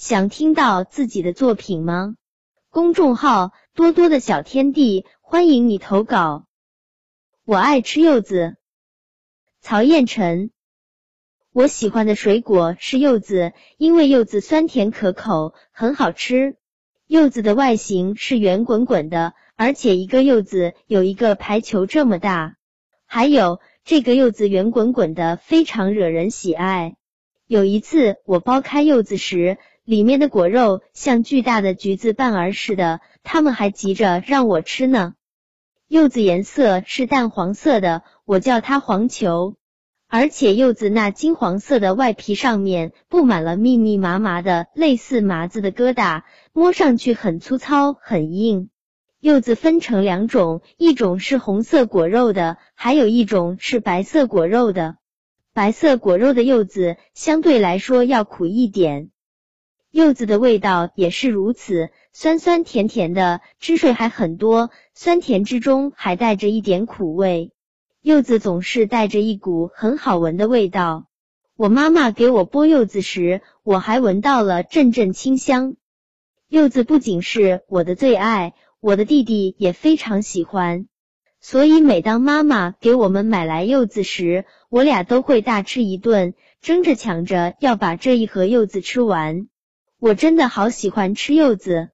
想听到自己的作品吗？公众号多多的小天地，欢迎你投稿。我爱吃柚子。曹彦辰，我喜欢的水果是柚子，因为柚子酸甜可口，很好吃。柚子的外形是圆滚滚的，而且一个柚子有一个排球这么大。还有这个柚子圆滚滚的，非常惹人喜爱。有一次我剥开柚子时，里面的果肉像巨大的橘子瓣儿似的，他们还急着让我吃呢。柚子颜色是淡黄色的，我叫它黄球。而且柚子那金黄色的外皮上面布满了密密麻麻的类似麻子的疙瘩，摸上去很粗糙很硬。柚子分成两种，一种是红色果肉的，还有一种是白色果肉的。白色果肉的柚子相对来说要苦一点。柚子的味道也是如此，酸酸甜甜的，汁水还很多，酸甜之中还带着一点苦味。柚子总是带着一股很好闻的味道。我妈妈给我剥柚子时，我还闻到了阵阵清香。柚子不仅是我的最爱，我的弟弟也非常喜欢。所以每当妈妈给我们买来柚子时，我俩都会大吃一顿，争着抢着要把这一盒柚子吃完。我真的好喜欢吃柚子。